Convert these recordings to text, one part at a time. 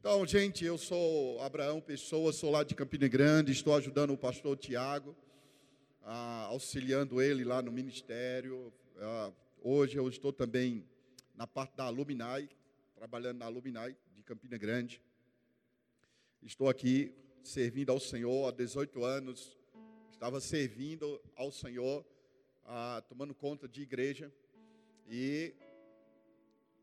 Então, gente, eu sou Abraão Pessoa, sou lá de Campina Grande, estou ajudando o pastor Tiago, ah, auxiliando ele lá no ministério. Ah, hoje eu estou também na parte da Luminai, trabalhando na Luminai de Campina Grande. Estou aqui servindo ao Senhor há 18 anos, estava servindo ao Senhor, ah, tomando conta de igreja, e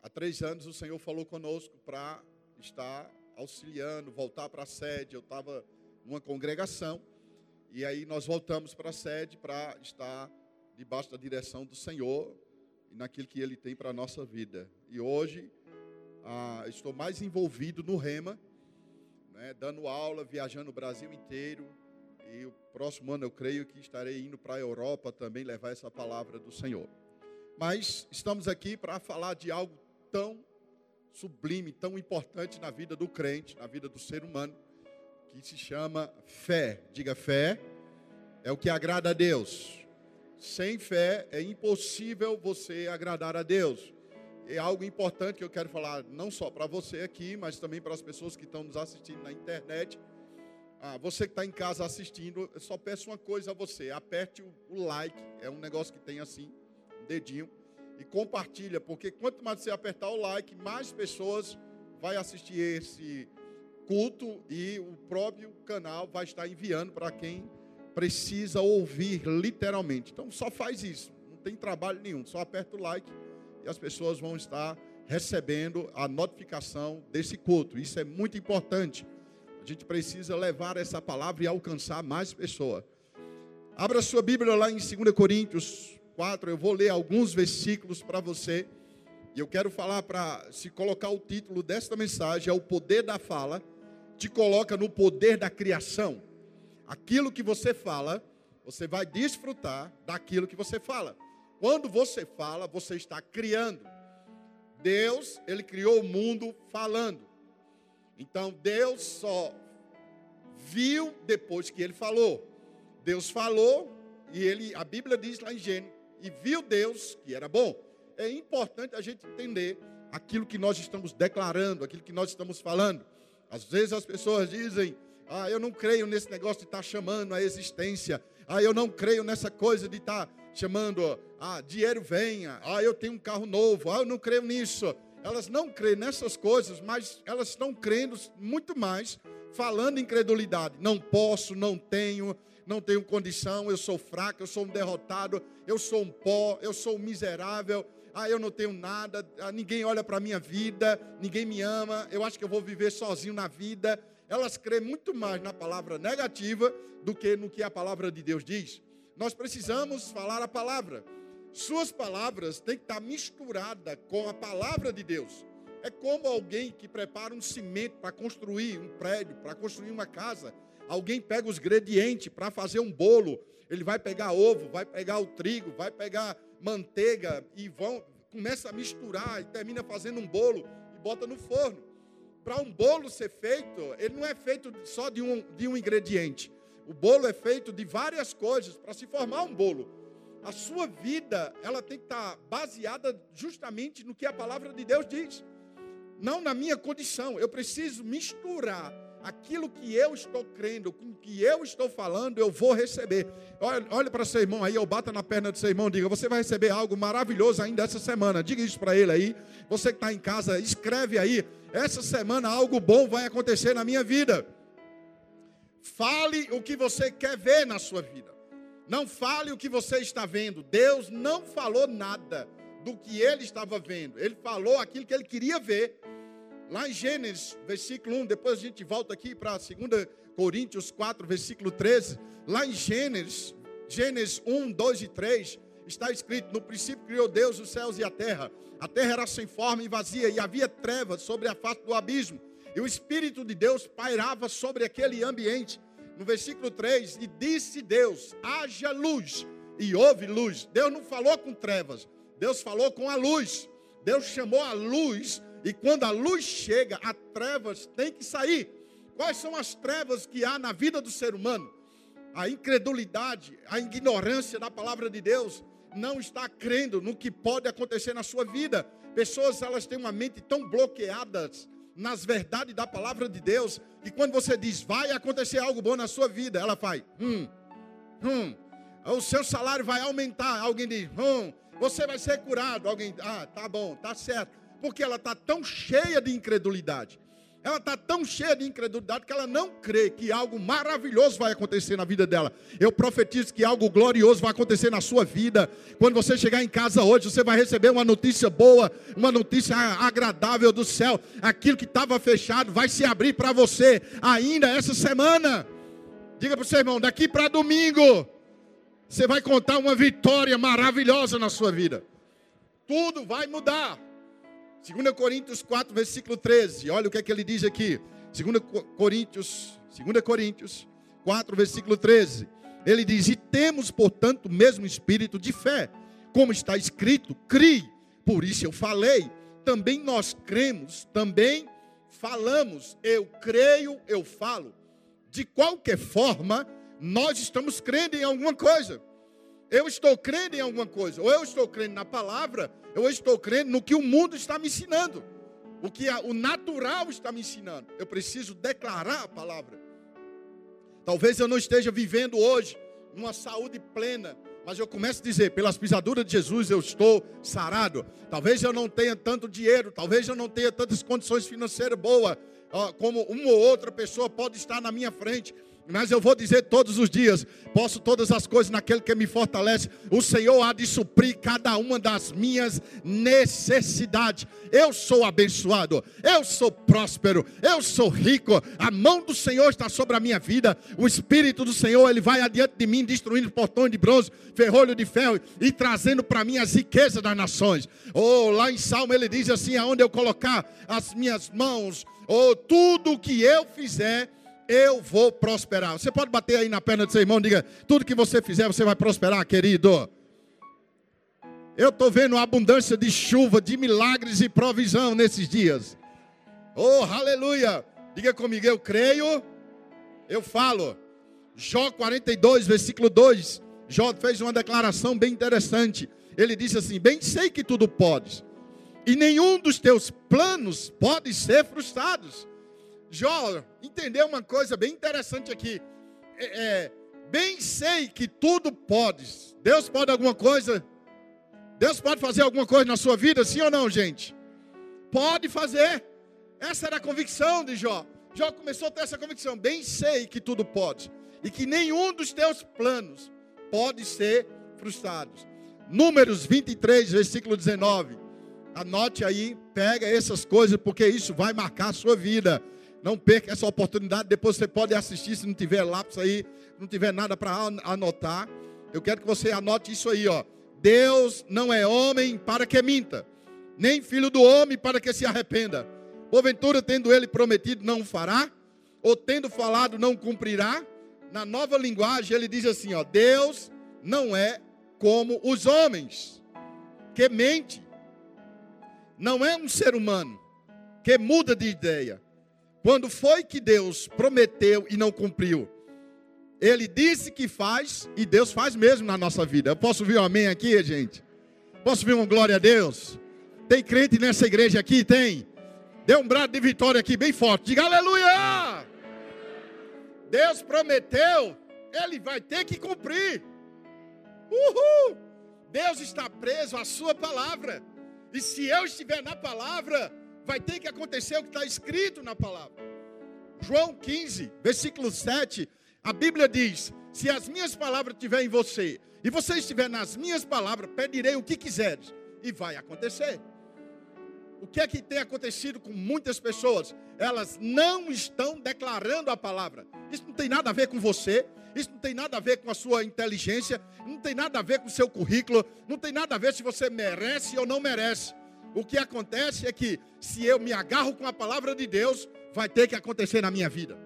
há três anos o Senhor falou conosco para estar auxiliando, voltar para a sede. Eu estava numa congregação e aí nós voltamos para a sede para estar debaixo da direção do Senhor e naquilo que Ele tem para a nossa vida. E hoje ah, estou mais envolvido no Rema, né, dando aula, viajando o Brasil inteiro. E o próximo ano eu creio que estarei indo para a Europa também levar essa palavra do Senhor. Mas estamos aqui para falar de algo tão sublime, tão importante na vida do crente, na vida do ser humano, que se chama fé. Diga fé, é o que agrada a Deus. Sem fé é impossível você agradar a Deus. É algo importante que eu quero falar, não só para você aqui, mas também para as pessoas que estão nos assistindo na internet. Ah, você que está em casa assistindo, eu só peço uma coisa a você: aperte o, like, é um negócio que tem assim, um dedinho e compartilha, porque quanto mais você apertar o like, mais pessoas vai assistir esse culto e o próprio canal vai estar enviando para quem precisa ouvir literalmente. Então só faz isso, não tem trabalho nenhum, só aperta o like e as pessoas vão estar recebendo a notificação desse culto. Isso é muito importante. A gente precisa levar essa palavra e alcançar mais pessoas. Abra sua Bíblia lá em 2 Coríntios 4, eu vou ler alguns versículos para você. E eu quero falar para se colocar o título desta mensagem é o poder da fala, te coloca no poder da criação. Aquilo que você fala, você vai desfrutar daquilo que você fala. Quando você fala, você está criando. Deus, ele criou o mundo falando. Então Deus só viu depois que ele falou. Deus falou e ele, a Bíblia diz lá em Gênesis e viu Deus que era bom. É importante a gente entender aquilo que nós estamos declarando, aquilo que nós estamos falando. Às vezes as pessoas dizem: Ah, eu não creio nesse negócio de estar tá chamando a existência. Ah, eu não creio nessa coisa de estar tá chamando, ah, dinheiro venha. Ah, eu tenho um carro novo. Ah, eu não creio nisso. Elas não creem nessas coisas, mas elas estão crendo muito mais, falando incredulidade. Não posso, não tenho, não tenho condição, eu sou fraco, eu sou um derrotado, eu sou um pó, eu sou um miserável, ah, eu não tenho nada, ah, ninguém olha para a minha vida, ninguém me ama, eu acho que eu vou viver sozinho na vida. Elas creem muito mais na palavra negativa do que no que a palavra de Deus diz. Nós precisamos falar a palavra. Suas palavras têm que estar misturada com a palavra de Deus. É como alguém que prepara um cimento para construir um prédio, para construir uma casa. Alguém pega os ingredientes para fazer um bolo. Ele vai pegar ovo, vai pegar o trigo, vai pegar manteiga e vão começa a misturar e termina fazendo um bolo e bota no forno. Para um bolo ser feito, ele não é feito só de um, de um ingrediente. O bolo é feito de várias coisas para se formar um bolo. A sua vida, ela tem que estar baseada justamente no que a palavra de Deus diz. Não na minha condição. Eu preciso misturar aquilo que eu estou crendo, com que eu estou falando, eu vou receber. Olha, olha para seu irmão aí, eu bata na perna do seu irmão, diga: você vai receber algo maravilhoso ainda essa semana. Diga isso para ele aí. Você que está em casa, escreve aí. Essa semana algo bom vai acontecer na minha vida. Fale o que você quer ver na sua vida. Não fale o que você está vendo. Deus não falou nada do que ele estava vendo. Ele falou aquilo que ele queria ver. Lá em Gênesis, versículo 1, depois a gente volta aqui para 2 Coríntios 4, versículo 13. Lá em Gênesis, Gênesis 1, 2 e 3, está escrito: No princípio criou Deus os céus e a terra. A terra era sem forma e vazia, e havia trevas sobre a face do abismo. E o Espírito de Deus pairava sobre aquele ambiente. No versículo 3, e disse Deus: haja luz, e houve luz. Deus não falou com trevas, Deus falou com a luz. Deus chamou a luz e quando a luz chega, as trevas têm que sair. Quais são as trevas que há na vida do ser humano? A incredulidade, a ignorância da palavra de Deus, não está crendo no que pode acontecer na sua vida. Pessoas elas têm uma mente tão bloqueadas nas verdades da palavra de Deus, que quando você diz vai acontecer algo bom na sua vida, ela faz, hum, hum, o seu salário vai aumentar. Alguém diz, hum, você vai ser curado. Alguém, ah, tá bom, tá certo. Porque ela está tão cheia de incredulidade ela está tão cheia de incredulidade que ela não crê que algo maravilhoso vai acontecer na vida dela. Eu profetizo que algo glorioso vai acontecer na sua vida. Quando você chegar em casa hoje, você vai receber uma notícia boa, uma notícia agradável do céu. Aquilo que estava fechado vai se abrir para você ainda essa semana. Diga para o seu irmão, daqui para domingo, você vai contar uma vitória maravilhosa na sua vida. Tudo vai mudar. 2 Coríntios 4, versículo 13. Olha o que é que ele diz aqui. 2 Coríntios, 2 Coríntios 4, versículo 13. Ele diz: E temos, portanto, o mesmo espírito de fé, como está escrito: crie, por isso eu falei. Também nós cremos, também falamos. Eu creio, eu falo. De qualquer forma, nós estamos crendo em alguma coisa. Eu estou crendo em alguma coisa, ou eu estou crendo na palavra, ou eu estou crendo no que o mundo está me ensinando, o que o natural está me ensinando. Eu preciso declarar a palavra. Talvez eu não esteja vivendo hoje uma saúde plena, mas eu começo a dizer: pelas pisaduras de Jesus eu estou sarado. Talvez eu não tenha tanto dinheiro, talvez eu não tenha tantas condições financeiras boas, como uma ou outra pessoa pode estar na minha frente, mas eu vou dizer todos os dias: posso todas as coisas naquele que me fortalece. O Senhor há de suprir cada uma das minhas necessidades. Eu sou abençoado, eu sou próspero, eu sou rico. A mão do Senhor está sobre a minha vida. O Espírito do Senhor, ele vai adiante de mim, destruindo portões de bronze, ferrolho de ferro e trazendo para mim as riquezas das nações. Oh, lá em Salmo ele diz assim: aonde eu colocar as minhas mãos, ou oh, tudo que eu fizer eu vou prosperar. Você pode bater aí na perna do seu irmão, diga: tudo que você fizer, você vai prosperar, querido. Eu estou vendo a abundância de chuva, de milagres e provisão nesses dias. Oh, aleluia! Diga comigo, eu creio, eu falo. Jó 42, versículo 2. Jó fez uma declaração bem interessante. Ele disse assim: Bem sei que tudo podes, e nenhum dos teus planos pode ser frustrados. Jó entendeu uma coisa bem interessante aqui. É, é, bem sei que tudo podes. Deus pode alguma coisa? Deus pode fazer alguma coisa na sua vida, sim ou não, gente? Pode fazer. Essa era a convicção de Jó. Jó começou a ter essa convicção. Bem sei que tudo pode. E que nenhum dos teus planos pode ser frustrado. Números 23, versículo 19. Anote aí, pega essas coisas, porque isso vai marcar a sua vida. Não perca essa oportunidade. Depois você pode assistir se não tiver lápis aí, não tiver nada para anotar. Eu quero que você anote isso aí, ó. Deus não é homem para que minta, nem filho do homem para que se arrependa. Porventura, tendo ele prometido, não fará, ou tendo falado, não cumprirá. Na nova linguagem, ele diz assim: ó, Deus não é como os homens, que mente. Não é um ser humano que muda de ideia. Quando foi que Deus prometeu e não cumpriu? Ele disse que faz e Deus faz mesmo na nossa vida. Eu posso ouvir um amém aqui, gente? Posso ouvir uma glória a Deus? Tem crente nessa igreja aqui? Tem? Dê um brado de vitória aqui bem forte. Diga aleluia! Deus prometeu, Ele vai ter que cumprir. Uhul! Deus está preso à Sua palavra. E se eu estiver na palavra, vai ter que acontecer o que está escrito na palavra. João 15, versículo 7, a Bíblia diz: Se as minhas palavras estiverem em você, e você estiver nas minhas palavras, pedirei o que quiseres, e vai acontecer. O que é que tem acontecido com muitas pessoas? Elas não estão declarando a palavra. Isso não tem nada a ver com você, isso não tem nada a ver com a sua inteligência, não tem nada a ver com o seu currículo, não tem nada a ver se você merece ou não merece. O que acontece é que se eu me agarro com a palavra de Deus, vai ter que acontecer na minha vida.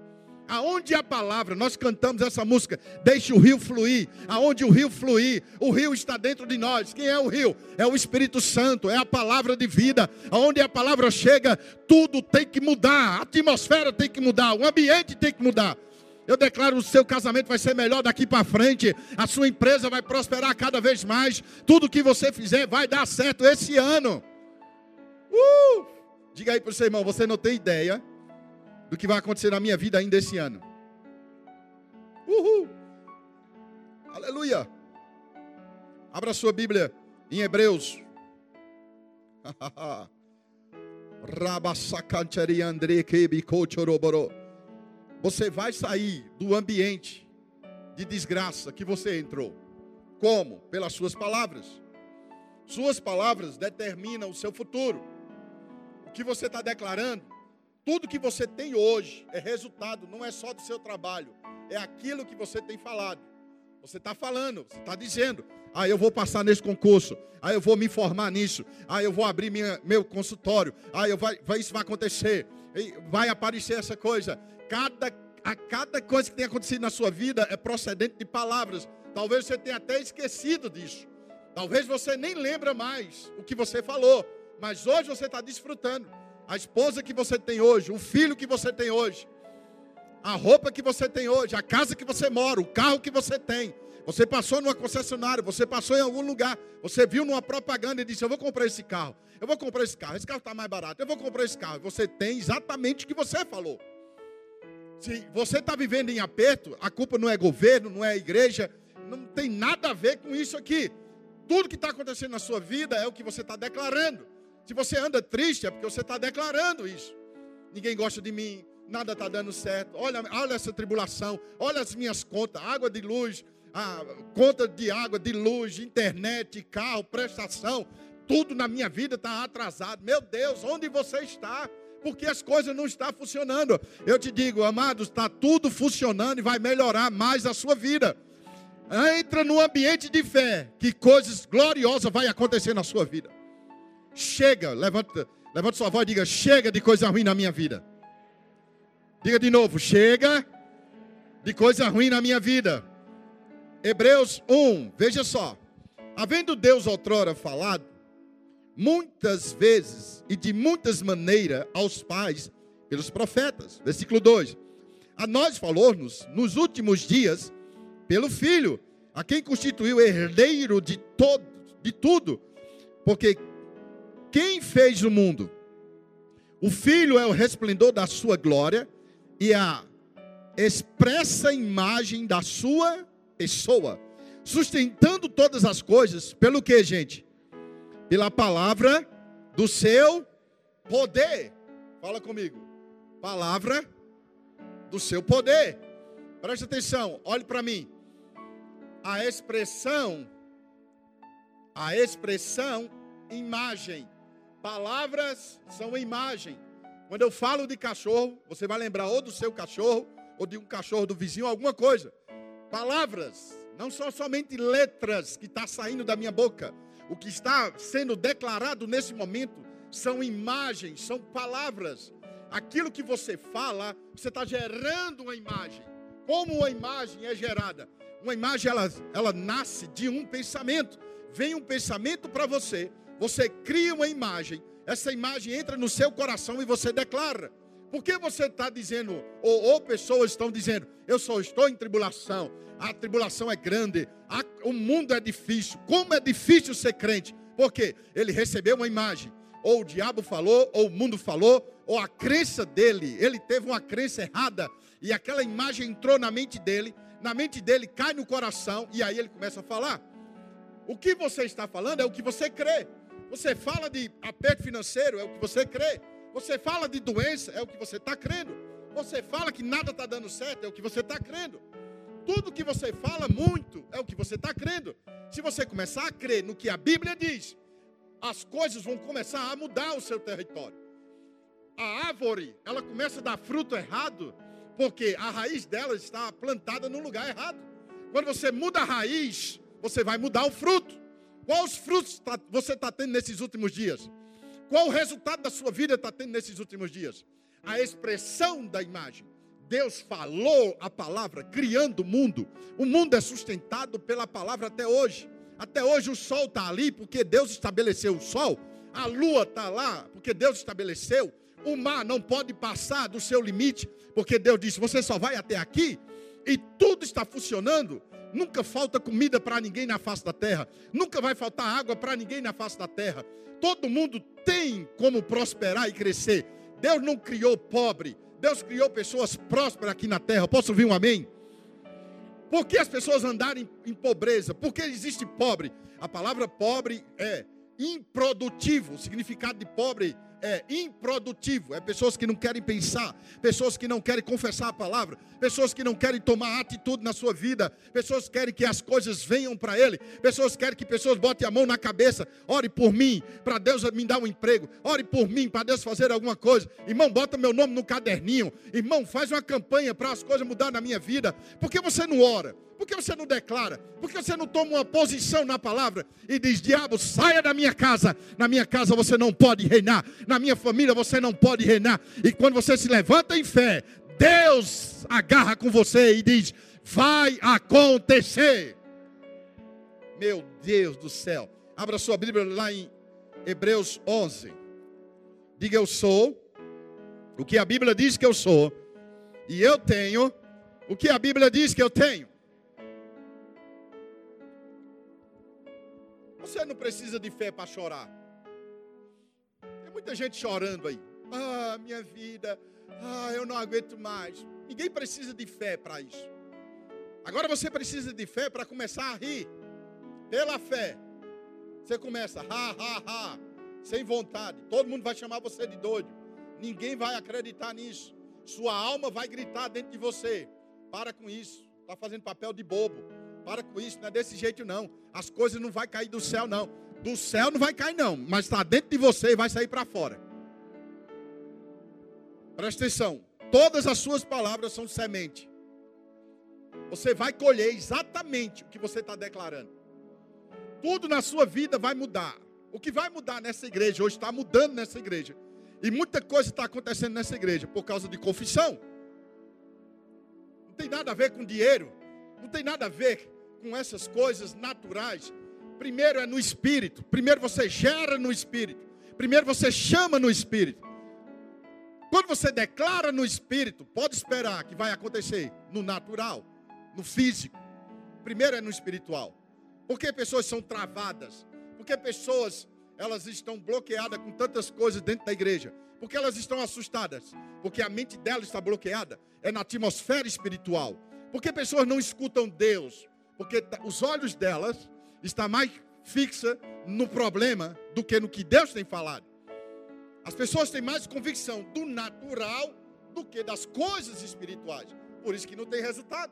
Aonde a palavra, nós cantamos essa música, deixe o rio fluir. Aonde o rio fluir, o rio está dentro de nós. Quem é o rio? É o Espírito Santo, é a palavra de vida. Aonde a palavra chega, tudo tem que mudar. A atmosfera tem que mudar, o ambiente tem que mudar. Eu declaro o seu casamento vai ser melhor daqui para frente. A sua empresa vai prosperar cada vez mais. Tudo que você fizer vai dar certo esse ano. Uh! Diga aí para o seu irmão, você não tem ideia do que vai acontecer na minha vida ainda esse ano. Uhul! Aleluia! Abra sua Bíblia em Hebreus. Você vai sair do ambiente de desgraça que você entrou. Como? Pelas suas palavras. Suas palavras determinam o seu futuro. Que você está declarando, tudo que você tem hoje é resultado, não é só do seu trabalho, é aquilo que você tem falado. Você está falando, você está dizendo, ah, eu vou passar nesse concurso, ah, eu vou me formar nisso, ah, eu vou abrir minha, meu consultório, ah, eu vai, vai, isso vai acontecer, vai aparecer essa coisa. Cada, a cada coisa que tem acontecido na sua vida é procedente de palavras. Talvez você tenha até esquecido disso. Talvez você nem lembra mais o que você falou, mas hoje você está desfrutando. A esposa que você tem hoje, o filho que você tem hoje, a roupa que você tem hoje, a casa que você mora, o carro que você tem. Você passou numa concessionária, você passou em algum lugar, você viu numa propaganda e disse: Eu vou comprar esse carro, eu vou comprar esse carro, esse carro está mais barato, eu vou comprar esse carro. Você tem exatamente o que você falou. Se você está vivendo em aperto, a culpa não é governo, não é igreja, não tem nada a ver com isso aqui. Tudo que está acontecendo na sua vida é o que você está declarando. Se você anda triste, é porque você está declarando isso. Ninguém gosta de mim, nada está dando certo. Olha, olha essa tribulação, olha as minhas contas, água de luz, a conta de água, de luz, internet, carro, prestação, tudo na minha vida está atrasado. Meu Deus, onde você está? Porque as coisas não estão funcionando. Eu te digo, amados, está tudo funcionando e vai melhorar mais a sua vida. Entra no ambiente de fé, que coisas gloriosas vai acontecer na sua vida. Chega, levanta, levanta sua voz e diga: chega de coisa ruim na minha vida. Diga de novo: chega de coisa ruim na minha vida. Hebreus 1, veja só. Havendo Deus outrora falado, muitas vezes e de muitas maneiras aos pais pelos profetas. Versículo 2. A nós falou-nos nos últimos dias pelo Filho, a quem constituiu herdeiro de todo, de tudo, porque quem fez o mundo? O Filho é o resplendor da sua glória e a expressa imagem da sua pessoa, sustentando todas as coisas, pelo que, gente? Pela palavra do seu poder. Fala comigo. Palavra do seu poder. Preste atenção, olhe para mim. A expressão, a expressão imagem Palavras são imagem. Quando eu falo de cachorro, você vai lembrar ou do seu cachorro, ou de um cachorro do vizinho, alguma coisa. Palavras, não são somente letras que está saindo da minha boca. O que está sendo declarado nesse momento são imagens, são palavras. Aquilo que você fala, você está gerando uma imagem. Como uma imagem é gerada? Uma imagem ela, ela nasce de um pensamento. Vem um pensamento para você, você cria uma imagem, essa imagem entra no seu coração e você declara. Por que você está dizendo, ou, ou, pessoas estão dizendo, eu só estou em tribulação, a tribulação é grande, a, o mundo é difícil, como é difícil ser crente? Porque ele recebeu uma imagem, ou o diabo falou, ou o mundo falou, ou a crença dele, ele teve uma crença errada, e aquela imagem entrou na mente dele, na mente dele cai no coração, e aí ele começa a falar. O que você está falando é o que você crê. Você fala de aperto financeiro, é o que você crê. Você fala de doença, é o que você está crendo. Você fala que nada está dando certo, é o que você está crendo. Tudo que você fala muito é o que você está crendo. Se você começar a crer no que a Bíblia diz, as coisas vão começar a mudar o seu território. A árvore, ela começa a dar fruto errado, porque a raiz dela está plantada no lugar errado. Quando você muda a raiz, você vai mudar o fruto. Quais frutos tá, você está tendo nesses últimos dias? Qual o resultado da sua vida está tendo nesses últimos dias? A expressão da imagem. Deus falou a palavra, criando o mundo. O mundo é sustentado pela palavra até hoje. Até hoje o sol está ali porque Deus estabeleceu o sol. A lua está lá porque Deus estabeleceu. O mar não pode passar do seu limite porque Deus disse: você só vai até aqui. E tudo está funcionando Nunca falta comida para ninguém na face da terra. Nunca vai faltar água para ninguém na face da terra. Todo mundo tem como prosperar e crescer. Deus não criou pobre. Deus criou pessoas prósperas aqui na terra. Posso ouvir um amém? Por que as pessoas andarem em pobreza? Por que existe pobre? A palavra pobre é improdutivo. O significado de pobre é improdutivo, é pessoas que não querem pensar, pessoas que não querem confessar a palavra, pessoas que não querem tomar atitude na sua vida, pessoas que querem que as coisas venham para Ele, pessoas que querem que pessoas botem a mão na cabeça, ore por mim, para Deus me dar um emprego, ore por mim, para Deus fazer alguma coisa, irmão, bota meu nome no caderninho, irmão, faz uma campanha para as coisas mudar na minha vida, por que você não ora? Por que você não declara? Por que você não toma uma posição na palavra e diz: Diabo, saia da minha casa. Na minha casa você não pode reinar. Na minha família você não pode reinar. E quando você se levanta em fé, Deus agarra com você e diz: Vai acontecer. Meu Deus do céu. Abra sua Bíblia lá em Hebreus 11. Diga: Eu sou o que a Bíblia diz que eu sou. E eu tenho o que a Bíblia diz que eu tenho. Você não precisa de fé para chorar. Tem muita gente chorando aí. Ah, minha vida. Ah, eu não aguento mais. Ninguém precisa de fé para isso. Agora você precisa de fé para começar a rir. Pela fé. Você começa, ha, ha, ha, sem vontade. Todo mundo vai chamar você de doido. Ninguém vai acreditar nisso. Sua alma vai gritar dentro de você. Para com isso. Está fazendo papel de bobo. Para com isso, não é desse jeito não. As coisas não vai cair do céu não. Do céu não vai cair não, mas está dentro de você e vai sair para fora. Presta atenção. Todas as suas palavras são semente. Você vai colher exatamente o que você está declarando. Tudo na sua vida vai mudar. O que vai mudar nessa igreja, hoje está mudando nessa igreja. E muita coisa está acontecendo nessa igreja por causa de confissão. Não tem nada a ver com dinheiro. Não tem nada a ver com essas coisas naturais. Primeiro é no espírito. Primeiro você gera no espírito. Primeiro você chama no espírito. Quando você declara no espírito, pode esperar que vai acontecer no natural, no físico. Primeiro é no espiritual. Porque pessoas são travadas? Porque pessoas elas estão bloqueadas com tantas coisas dentro da igreja? Porque elas estão assustadas? Porque a mente dela está bloqueada. É na atmosfera espiritual. Porque pessoas não escutam Deus? Porque os olhos delas estão mais fixa no problema do que no que Deus tem falado. As pessoas têm mais convicção do natural do que das coisas espirituais. Por isso que não tem resultado.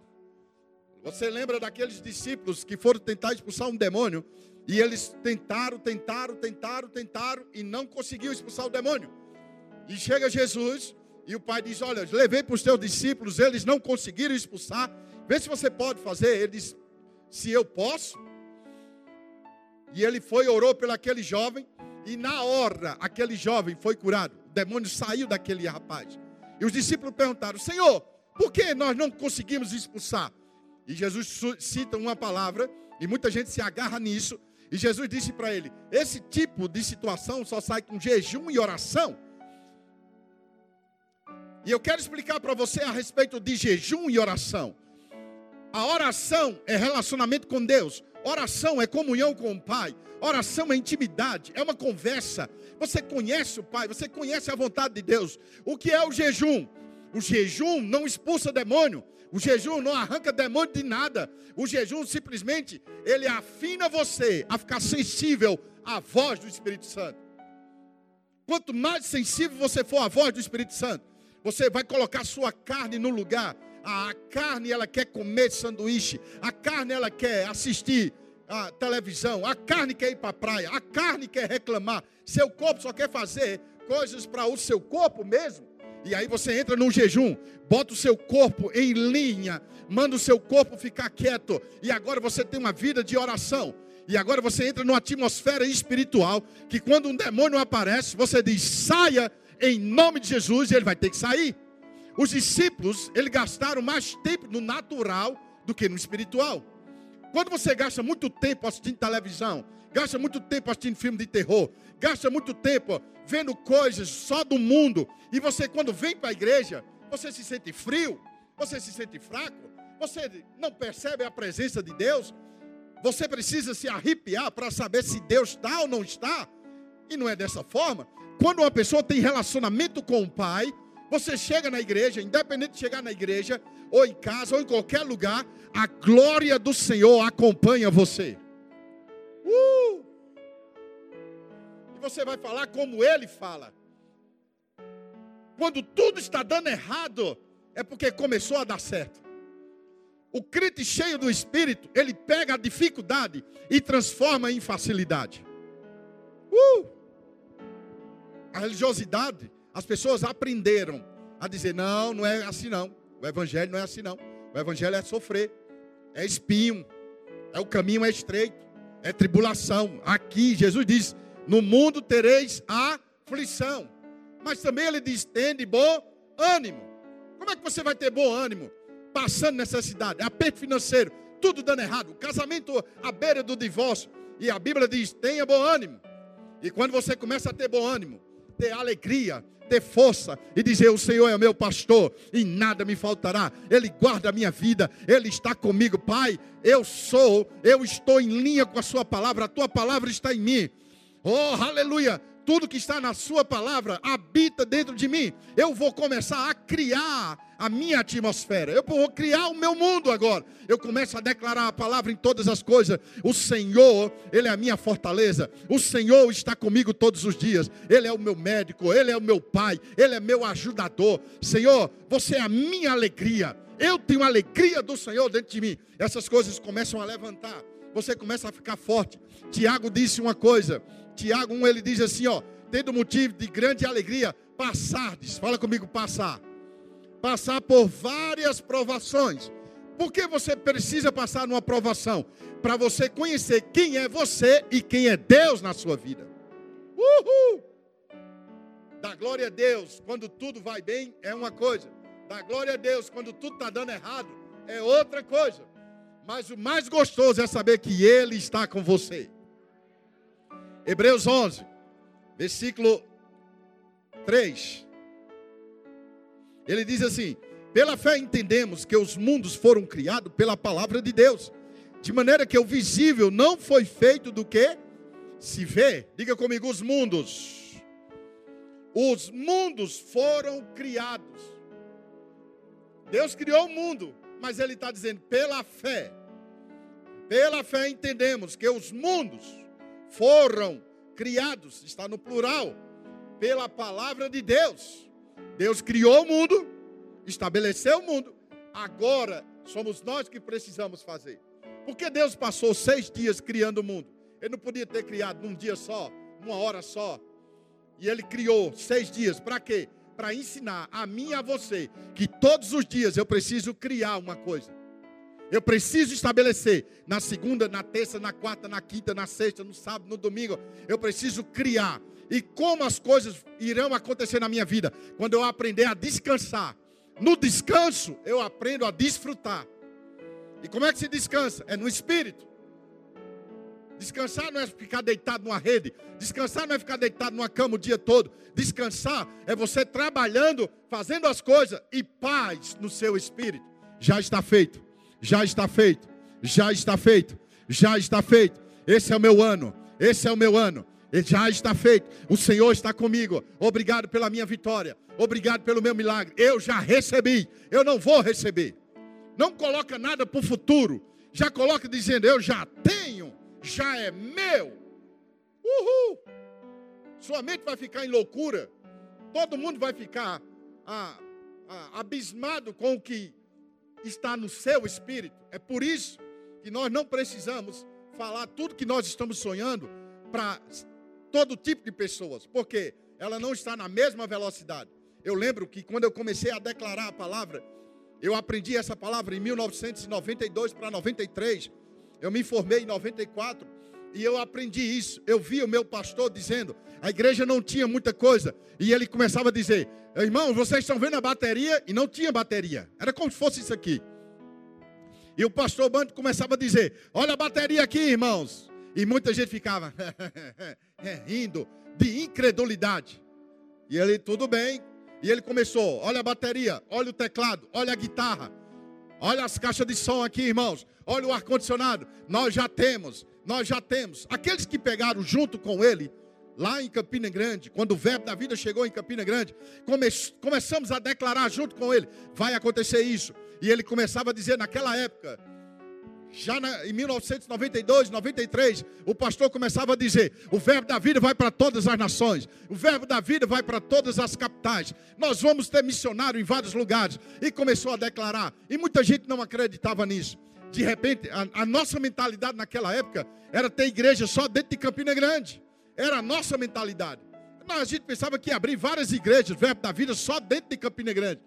Você lembra daqueles discípulos que foram tentar expulsar um demônio e eles tentaram, tentaram, tentaram, tentaram e não conseguiram expulsar o demônio. E chega Jesus e o pai diz: Olha, levei para os teus discípulos, eles não conseguiram expulsar. Vê se você pode fazer. Ele diz: Se eu posso. E ele foi, orou pelo aquele jovem. E na hora, aquele jovem foi curado. O demônio saiu daquele rapaz. E os discípulos perguntaram: Senhor, por que nós não conseguimos expulsar? E Jesus cita uma palavra, e muita gente se agarra nisso. E Jesus disse para ele: Esse tipo de situação só sai com jejum e oração. E eu quero explicar para você a respeito de jejum e oração. A oração é relacionamento com Deus. Oração é comunhão com o Pai. Oração é intimidade, é uma conversa. Você conhece o Pai, você conhece a vontade de Deus. O que é o jejum? O jejum não expulsa demônio. O jejum não arranca demônio de nada. O jejum simplesmente ele afina você a ficar sensível à voz do Espírito Santo. Quanto mais sensível você for à voz do Espírito Santo, você vai colocar sua carne no lugar. A carne ela quer comer sanduíche. A carne ela quer assistir a televisão. A carne quer ir para a praia. A carne quer reclamar. Seu corpo só quer fazer coisas para o seu corpo mesmo. E aí você entra num jejum, bota o seu corpo em linha, manda o seu corpo ficar quieto. E agora você tem uma vida de oração. E agora você entra numa atmosfera espiritual que quando um demônio aparece, você diz: saia em nome de Jesus, e ele vai ter que sair. Os discípulos, eles gastaram mais tempo no natural do que no espiritual. Quando você gasta muito tempo assistindo televisão, gasta muito tempo assistindo filme de terror, gasta muito tempo vendo coisas só do mundo, e você quando vem para a igreja, você se sente frio, você se sente fraco, Você não percebe a presença de Deus? Você precisa se arrepiar para saber se Deus está ou não está? E não é dessa forma. Quando uma pessoa tem relacionamento com o Pai, você chega na igreja, independente de chegar na igreja, ou em casa, ou em qualquer lugar, a glória do Senhor acompanha você. Uh! E você vai falar como ele fala. Quando tudo está dando errado, é porque começou a dar certo. O crente cheio do Espírito, ele pega a dificuldade e transforma em facilidade. Uh! A religiosidade, as pessoas aprenderam a dizer: não, não é assim não. O Evangelho não é assim não. O Evangelho é sofrer, é espinho, é o caminho é estreito, é tribulação. Aqui, Jesus diz: no mundo tereis aflição. Mas também ele diz: tende bom ânimo. Como é que você vai ter bom ânimo? Passando necessidade, aperto financeiro, tudo dando errado, casamento à beira do divórcio. E a Bíblia diz: tenha bom ânimo. E quando você começa a ter bom ânimo, ter alegria, ter força e dizer: O Senhor é meu pastor e nada me faltará. Ele guarda a minha vida, Ele está comigo. Pai, eu sou, eu estou em linha com a Sua palavra, a Tua palavra está em mim. Oh, aleluia! Tudo que está na Sua palavra habita dentro de mim. Eu vou começar a criar a minha atmosfera. Eu vou criar o meu mundo agora. Eu começo a declarar a palavra em todas as coisas. O Senhor, Ele é a minha fortaleza. O Senhor está comigo todos os dias. Ele é o meu médico, Ele é o meu pai, Ele é meu ajudador. Senhor, você é a minha alegria. Eu tenho a alegria do Senhor dentro de mim. Essas coisas começam a levantar. Você começa a ficar forte. Tiago disse uma coisa. Tiago 1, ele diz assim, ó, tendo motivo de grande alegria, passardes, fala comigo, passar. Passar por várias provações. Por que você precisa passar numa provação? Para você conhecer quem é você e quem é Deus na sua vida. Uhul! Da glória a Deus quando tudo vai bem é uma coisa. Da glória a Deus quando tudo está dando errado é outra coisa. Mas o mais gostoso é saber que Ele está com você. Hebreus 11, versículo 3. Ele diz assim: Pela fé entendemos que os mundos foram criados pela palavra de Deus, de maneira que o visível não foi feito do que se vê. Diga comigo: os mundos. Os mundos foram criados. Deus criou o mundo, mas Ele está dizendo, pela fé. Pela fé entendemos que os mundos foram criados, está no plural, pela palavra de Deus. Deus criou o mundo, estabeleceu o mundo, agora somos nós que precisamos fazer. Porque Deus passou seis dias criando o mundo. Ele não podia ter criado num dia só, numa hora só. E ele criou seis dias. Para quê? Para ensinar a mim e a você que todos os dias eu preciso criar uma coisa. Eu preciso estabelecer na segunda, na terça, na quarta, na quinta, na sexta, no sábado, no domingo. Eu preciso criar. E como as coisas irão acontecer na minha vida? Quando eu aprender a descansar. No descanso, eu aprendo a desfrutar. E como é que se descansa? É no espírito. Descansar não é ficar deitado numa rede. Descansar não é ficar deitado numa cama o dia todo. Descansar é você trabalhando, fazendo as coisas e paz no seu espírito. Já está feito já está feito, já está feito, já está feito. Esse é o meu ano, esse é o meu ano. Já está feito. O Senhor está comigo. Obrigado pela minha vitória. Obrigado pelo meu milagre. Eu já recebi. Eu não vou receber. Não coloca nada para o futuro. Já coloca dizendo: Eu já tenho. Já é meu. Uhul. Sua mente vai ficar em loucura. Todo mundo vai ficar ah, ah, abismado com o que está no seu espírito. É por isso que nós não precisamos falar tudo que nós estamos sonhando para todo tipo de pessoas, porque ela não está na mesma velocidade. Eu lembro que quando eu comecei a declarar a palavra, eu aprendi essa palavra em 1992 para 93. Eu me formei em 94 e eu aprendi isso. Eu vi o meu pastor dizendo: a igreja não tinha muita coisa. E ele começava a dizer: Irmão, vocês estão vendo a bateria? E não tinha bateria. Era como se fosse isso aqui. E o pastor Bando começava a dizer: Olha a bateria aqui, irmãos. E muita gente ficava rindo de incredulidade. E ele, tudo bem. E ele começou: Olha a bateria, olha o teclado, olha a guitarra. Olha as caixas de som aqui, irmãos. Olha o ar-condicionado. Nós já temos, nós já temos. Aqueles que pegaram junto com ele, lá em Campina Grande, quando o verbo da vida chegou em Campina Grande, come, começamos a declarar junto com ele: vai acontecer isso. E ele começava a dizer naquela época, já na, em 1992, 93, o pastor começava a dizer: o verbo da vida vai para todas as nações, o verbo da vida vai para todas as capitais. Nós vamos ter missionário em vários lugares. E começou a declarar. E muita gente não acreditava nisso. De repente, a, a nossa mentalidade naquela época era ter igreja só dentro de Campina Grande. Era a nossa mentalidade. A gente pensava que ia abrir várias igrejas, verbo da vida, só dentro de Campina Grande.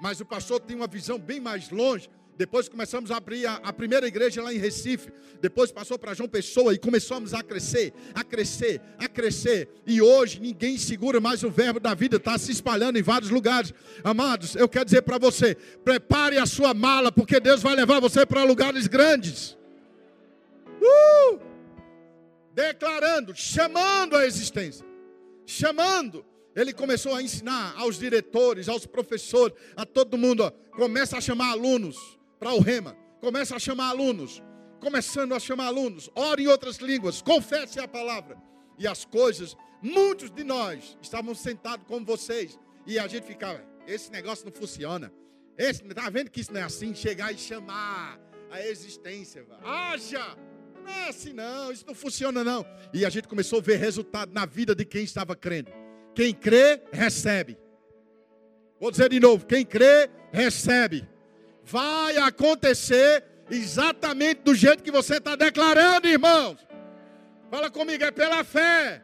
Mas o pastor tinha uma visão bem mais longe depois começamos a abrir a, a, primeira igreja lá em Recife. Depois passou para João Pessoa e começamos a crescer, a crescer, a crescer. E hoje ninguém segura mais o verbo da vida, está se espalhando em vários lugares. Amados, eu quero dizer para você: prepare a sua mala, porque Deus vai levar você para lugares grandes. Uh! Declarando, chamando a existência, chamando. Ele começou a ensinar aos diretores, aos professores, a todo mundo. Ó, começa a chamar alunos para o rema. Começa a chamar alunos. Começando a chamar alunos. Ore em outras línguas. Confesse a palavra. E as coisas, muitos de nós estávamos sentados com vocês. E a gente ficava, esse negócio não funciona. Esse, tá vendo que isso não é assim? Chegar e chamar a existência. Haja! Não é assim não, isso não funciona não. E a gente começou a ver resultado na vida de quem estava crendo. Quem crê, recebe. Vou dizer de novo: quem crê, recebe vai acontecer exatamente do jeito que você está declarando, irmãos. Fala comigo, é pela fé.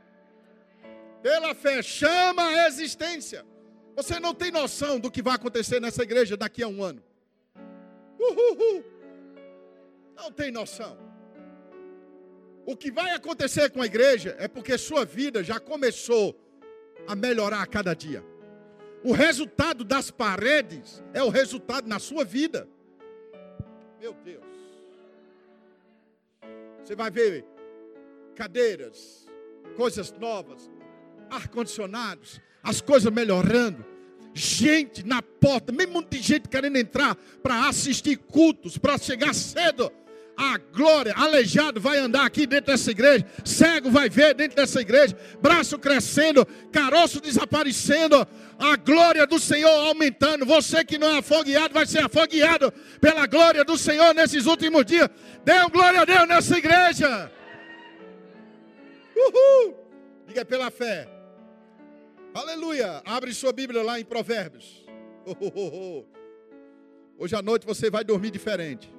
Pela fé, chama a existência. Você não tem noção do que vai acontecer nessa igreja daqui a um ano. Uhul. Não tem noção. O que vai acontecer com a igreja é porque sua vida já começou a melhorar a cada dia. O resultado das paredes é o resultado na sua vida. Meu Deus. Você vai ver cadeiras, coisas novas, ar-condicionados, as coisas melhorando. Gente na porta, mesmo monte de gente querendo entrar para assistir cultos, para chegar cedo a glória, aleijado vai andar aqui dentro dessa igreja, cego vai ver dentro dessa igreja, braço crescendo, caroço desaparecendo, a glória do Senhor aumentando. Você que não é afogueado, vai ser afogueado pela glória do Senhor nesses últimos dias. Dê um glória a Deus nessa igreja. Uhul! Diga pela fé. Aleluia. Abre sua Bíblia lá em Provérbios. Hoje à noite você vai dormir diferente.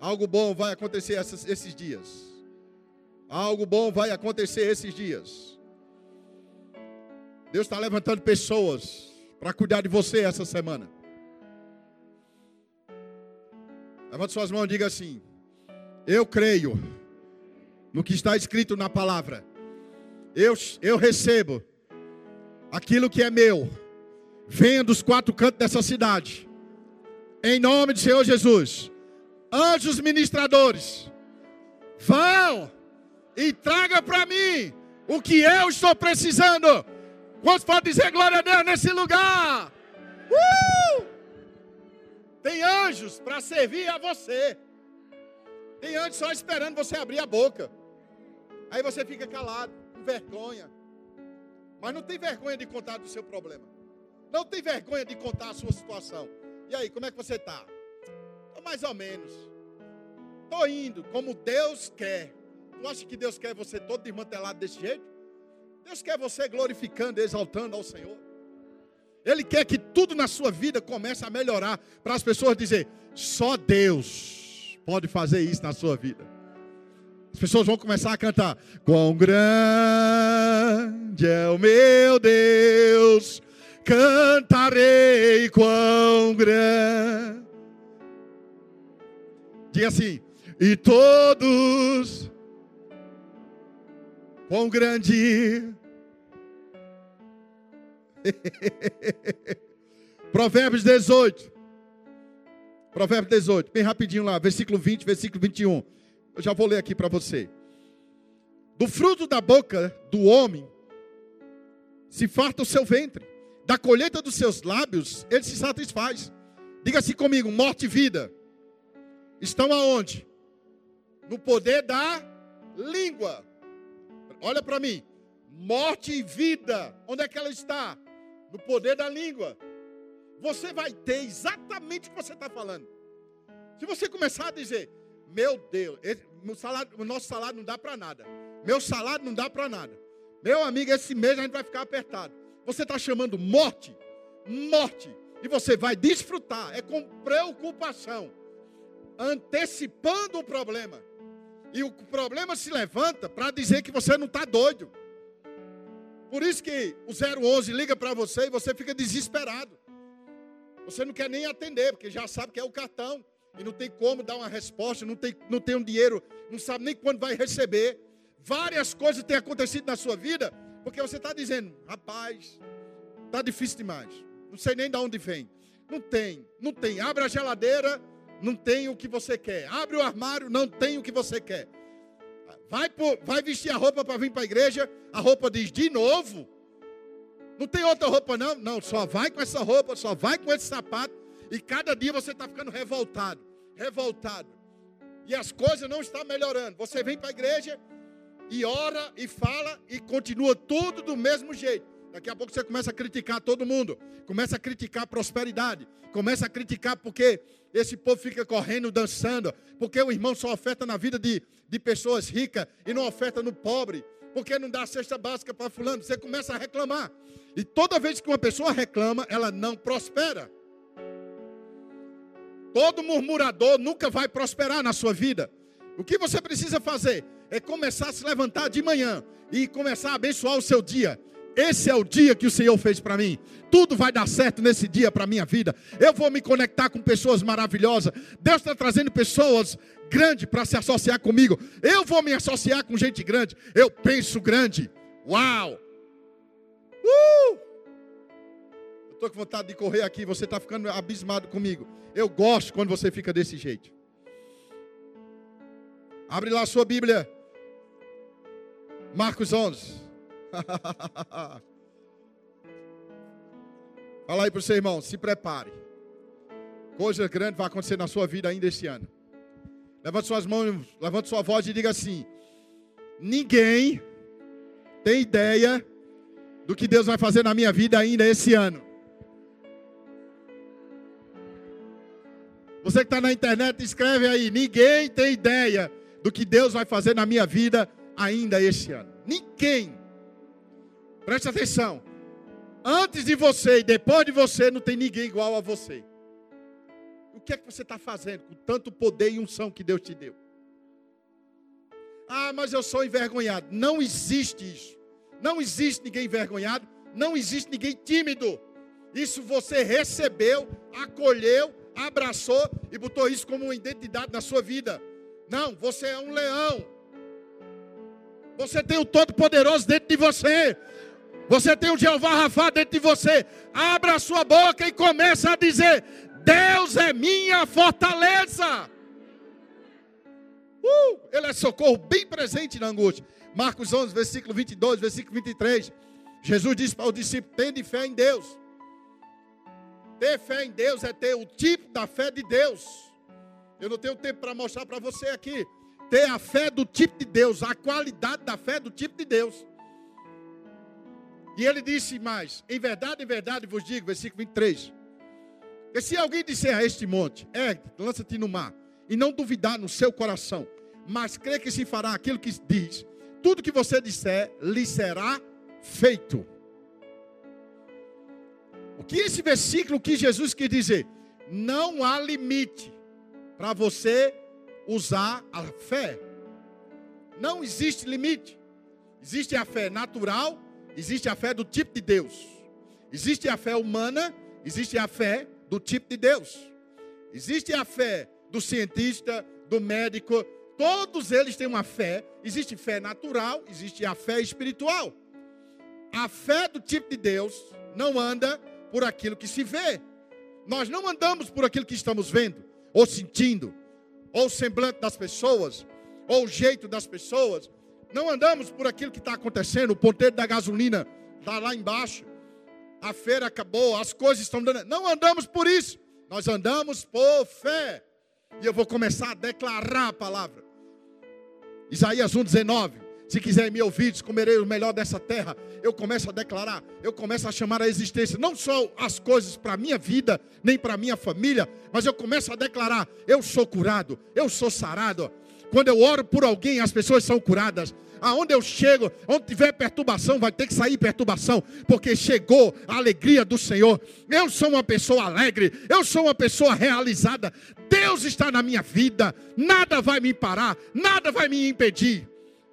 Algo bom vai acontecer esses, esses dias. Algo bom vai acontecer esses dias. Deus está levantando pessoas para cuidar de você essa semana. Levante suas mãos e diga assim: Eu creio no que está escrito na palavra. Eu, eu recebo aquilo que é meu. Venha dos quatro cantos dessa cidade. Em nome do Senhor Jesus anjos ministradores, vão e traga para mim o que eu estou precisando. Quantos podem dizer glória a Deus nesse lugar? Uh! Tem anjos para servir a você. Tem anjos só esperando você abrir a boca. Aí você fica calado, com vergonha. Mas não tem vergonha de contar do seu problema. Não tem vergonha de contar a sua situação. E aí, como é que você está? Mais ou menos. Estou indo como Deus quer. Tu acha que Deus quer você todo desmantelado desse jeito? Deus quer você glorificando, exaltando ao Senhor. Ele quer que tudo na sua vida comece a melhorar. Para as pessoas dizer, só Deus pode fazer isso na sua vida. As pessoas vão começar a cantar: Quão grande é o meu Deus, cantarei quão grande. Diga assim: e todos, quão grande. Provérbios 18. Provérbios 18, bem rapidinho lá, versículo 20, versículo 21. Eu já vou ler aqui para você. Do fruto da boca do homem se farta o seu ventre, da colheita dos seus lábios ele se satisfaz. Diga-se comigo: morte e vida estão aonde? No poder da língua. Olha para mim. Morte e vida, onde é que ela está? No poder da língua. Você vai ter exatamente o que você está falando. Se você começar a dizer, meu Deus, o, salário, o nosso salário não dá para nada. Meu salário não dá para nada. Meu amigo, esse mês a gente vai ficar apertado. Você está chamando morte, morte, e você vai desfrutar. É com preocupação, antecipando o problema. E o problema se levanta para dizer que você não está doido. Por isso que o 011 liga para você e você fica desesperado. Você não quer nem atender, porque já sabe que é o cartão. E não tem como dar uma resposta, não tem, não tem um dinheiro, não sabe nem quando vai receber. Várias coisas têm acontecido na sua vida, porque você está dizendo, rapaz, está difícil demais. Não sei nem de onde vem. Não tem, não tem. Abre a geladeira, não tem o que você quer. Abre o armário, não tem o que você quer. Vai, por, vai vestir a roupa para vir para a igreja, a roupa diz de novo. Não tem outra roupa, não? Não, só vai com essa roupa, só vai com esse sapato. E cada dia você está ficando revoltado, revoltado. E as coisas não estão melhorando. Você vem para a igreja e ora e fala e continua tudo do mesmo jeito. Daqui a pouco você começa a criticar todo mundo, começa a criticar prosperidade, começa a criticar porque esse povo fica correndo, dançando, porque o irmão só oferta na vida de, de pessoas ricas e não oferta no pobre, porque não dá a cesta básica para fulano. Você começa a reclamar. E toda vez que uma pessoa reclama, ela não prospera. Todo murmurador nunca vai prosperar na sua vida. O que você precisa fazer é começar a se levantar de manhã e começar a abençoar o seu dia. Esse é o dia que o Senhor fez para mim. Tudo vai dar certo nesse dia para a minha vida. Eu vou me conectar com pessoas maravilhosas. Deus está trazendo pessoas grandes para se associar comigo. Eu vou me associar com gente grande. Eu penso grande. Uau! Uh! Estou com vontade de correr aqui. Você está ficando abismado comigo. Eu gosto quando você fica desse jeito. Abre lá a sua Bíblia. Marcos 11. Fala aí para o seu irmão, se prepare. Coisa grande vai acontecer na sua vida ainda esse ano. Levante suas mãos, levante sua voz e diga assim: Ninguém tem ideia do que Deus vai fazer na minha vida ainda esse ano. Você que está na internet, escreve aí: Ninguém tem ideia do que Deus vai fazer na minha vida ainda esse ano. Ninguém. Preste atenção. Antes de você e depois de você, não tem ninguém igual a você. O que é que você está fazendo com tanto poder e unção que Deus te deu? Ah, mas eu sou envergonhado. Não existe isso. Não existe ninguém envergonhado. Não existe ninguém tímido. Isso você recebeu, acolheu, abraçou e botou isso como uma identidade na sua vida. Não, você é um leão. Você tem o Todo-Poderoso dentro de você. Você tem o Jeová Rafa dentro de você. Abra a sua boca e começa a dizer: Deus é minha fortaleza. Uh, ele é socorro bem presente na angústia. Marcos 11, versículo 22, versículo 23. Jesus disse para o discípulo: Tende fé em Deus. Ter fé em Deus é ter o tipo da fé de Deus. Eu não tenho tempo para mostrar para você aqui. Ter a fé do tipo de Deus, a qualidade da fé do tipo de Deus. E ele disse mais: Em verdade, em verdade vos digo, versículo 23. Que se alguém disser a este monte, é, lança-te no mar, e não duvidar no seu coração, mas crê que se fará aquilo que diz, tudo que você disser lhe será feito. O que esse versículo que Jesus quis dizer? Não há limite para você usar a fé. Não existe limite. Existe a fé natural Existe a fé do tipo de Deus. Existe a fé humana, existe a fé do tipo de Deus. Existe a fé do cientista, do médico, todos eles têm uma fé. Existe fé natural, existe a fé espiritual. A fé do tipo de Deus não anda por aquilo que se vê. Nós não andamos por aquilo que estamos vendo, ou sentindo, ou o semblante das pessoas, ou o jeito das pessoas, não andamos por aquilo que está acontecendo, o ponteiro da gasolina está lá embaixo, a feira acabou, as coisas estão dando. Não andamos por isso. Nós andamos por fé. E eu vou começar a declarar a palavra. Isaías 1,19. Se quiser me ouvir, comerei o melhor dessa terra. Eu começo a declarar, eu começo a chamar a existência, não só as coisas para a minha vida, nem para a minha família, mas eu começo a declarar: eu sou curado, eu sou sarado. Quando eu oro por alguém, as pessoas são curadas. Aonde eu chego, onde tiver perturbação, vai ter que sair perturbação, porque chegou a alegria do Senhor. Eu sou uma pessoa alegre, eu sou uma pessoa realizada. Deus está na minha vida, nada vai me parar, nada vai me impedir.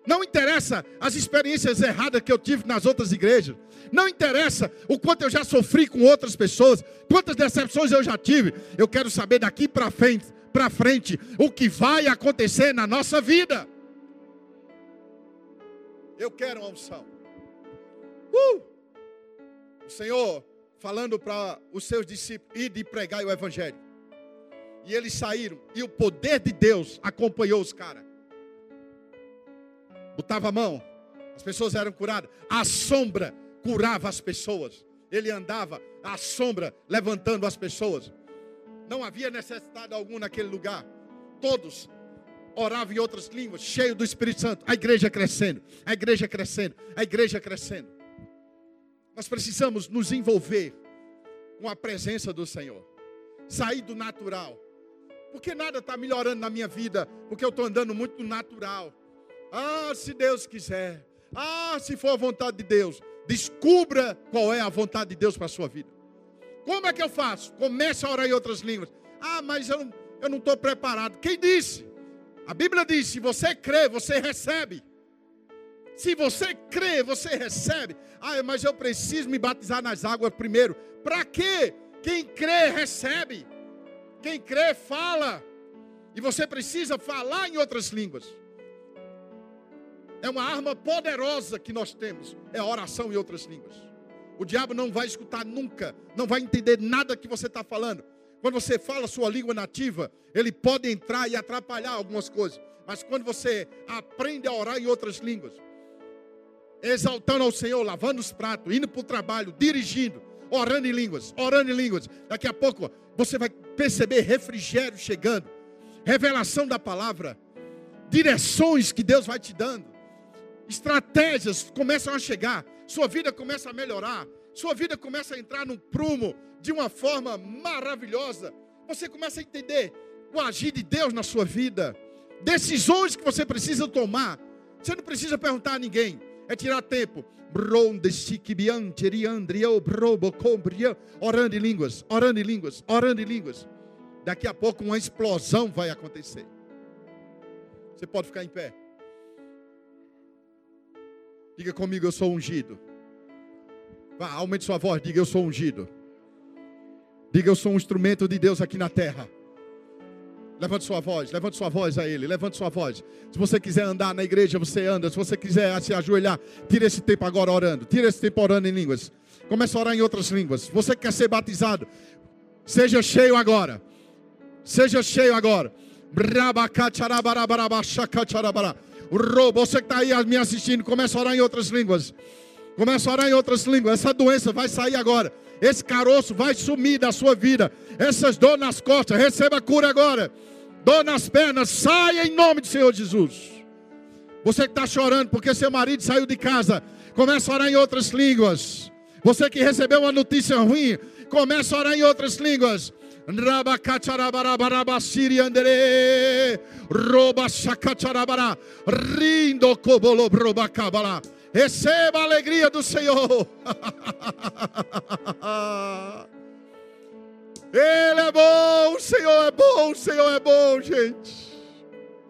Não interessa as experiências erradas que eu tive nas outras igrejas. Não interessa o quanto eu já sofri com outras pessoas, quantas decepções eu já tive. Eu quero saber daqui para frente, para frente, o que vai acontecer na nossa vida. Eu quero uma unção. Uh! O Senhor falando para os seus discípulos ir de pregar o evangelho. E eles saíram e o poder de Deus acompanhou os caras. Botava a mão, as pessoas eram curadas. A sombra curava as pessoas. Ele andava à sombra levantando as pessoas. Não havia necessidade alguma naquele lugar. Todos oravam em outras línguas, cheio do Espírito Santo. A igreja crescendo, a igreja crescendo, a igreja crescendo. Nós precisamos nos envolver com a presença do Senhor. Sair do natural. Porque nada está melhorando na minha vida, porque eu estou andando muito natural. Ah, se Deus quiser. Ah, se for a vontade de Deus. Descubra qual é a vontade de Deus para a sua vida. Como é que eu faço? Comece a orar em outras línguas. Ah, mas eu, eu não estou preparado. Quem disse? A Bíblia diz: se você crê, você recebe. Se você crê, você recebe. Ah, mas eu preciso me batizar nas águas primeiro. Para quê? Quem crê, recebe. Quem crê, fala. E você precisa falar em outras línguas. É uma arma poderosa que nós temos. É a oração em outras línguas. O diabo não vai escutar nunca, não vai entender nada que você está falando. Quando você fala sua língua nativa, ele pode entrar e atrapalhar algumas coisas. Mas quando você aprende a orar em outras línguas, exaltando ao Senhor, lavando os pratos, indo para o trabalho, dirigindo, orando em línguas, orando em línguas, daqui a pouco você vai perceber refrigério chegando, revelação da palavra, direções que Deus vai te dando, estratégias começam a chegar sua vida começa a melhorar, sua vida começa a entrar no prumo de uma forma maravilhosa. Você começa a entender o agir de Deus na sua vida, decisões que você precisa tomar. Você não precisa perguntar a ninguém, é tirar tempo. Orando em línguas, orando em línguas, orando em línguas. Daqui a pouco uma explosão vai acontecer. Você pode ficar em pé. Diga comigo, eu sou ungido. Vá, aumente sua voz, diga, eu sou ungido. Diga, eu sou um instrumento de Deus aqui na terra. Levante sua voz, levante sua voz a Ele, levante sua voz. Se você quiser andar na igreja, você anda. Se você quiser se ajoelhar, tira esse tempo agora orando. Tira esse tempo orando em línguas. Comece a orar em outras línguas. Você que quer ser batizado, seja cheio agora. Seja cheio agora. Você que está aí me assistindo, começa a orar em outras línguas. Começa a orar em outras línguas. Essa doença vai sair agora. Esse caroço vai sumir da sua vida. Essas dores nas costas, receba cura agora. Dor nas pernas, saia em nome do Senhor Jesus. Você que está chorando porque seu marido saiu de casa, começa a orar em outras línguas. Você que recebeu uma notícia ruim, começa a orar em outras línguas. Receba a alegria do Senhor. Ele é bom, o Senhor é bom, o Senhor é bom, gente.